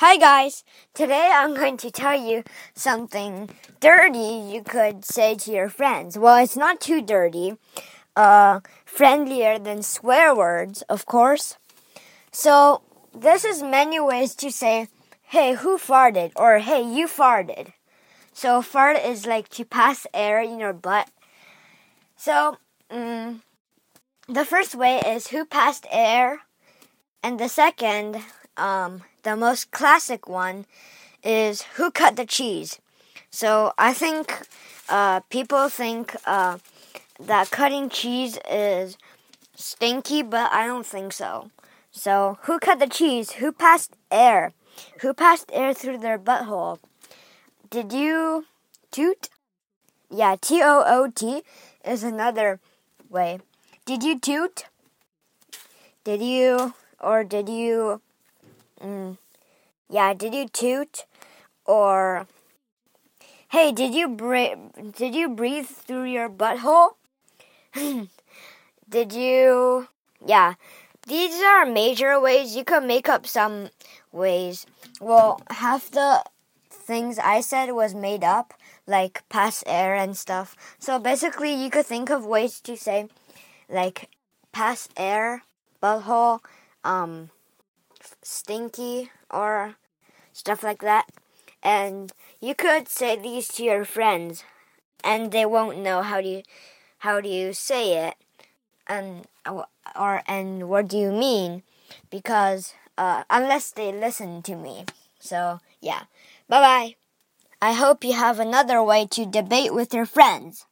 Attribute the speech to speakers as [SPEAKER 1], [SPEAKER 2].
[SPEAKER 1] Hi guys! Today I'm going to tell you something dirty you could say to your friends. Well, it's not too dirty. Uh, friendlier than swear words, of course. So, this is many ways to say, hey, who farted? Or hey, you farted. So, fart is like to pass air in your butt. So, um, the first way is who passed air? And the second, um, the most classic one is who cut the cheese. So I think uh, people think uh, that cutting cheese is stinky, but I don't think so. So who cut the cheese? Who passed air? Who passed air through their butthole? Did you toot? Yeah, T O O T is another way. Did you toot? Did you or did you Mm, yeah, did you toot? Or hey, did you breathe? Did you breathe through your butthole? did you? Yeah, these are major ways. You could make up some ways. Well, half the things I said was made up, like pass air and stuff. So basically, you could think of ways to say, like, pass air, butthole, um stinky or stuff like that. And you could say these to your friends and they won't know how do you how do you say it and or and what do you mean because uh, unless they listen to me. So, yeah. Bye-bye. I hope you have another way to debate with your friends.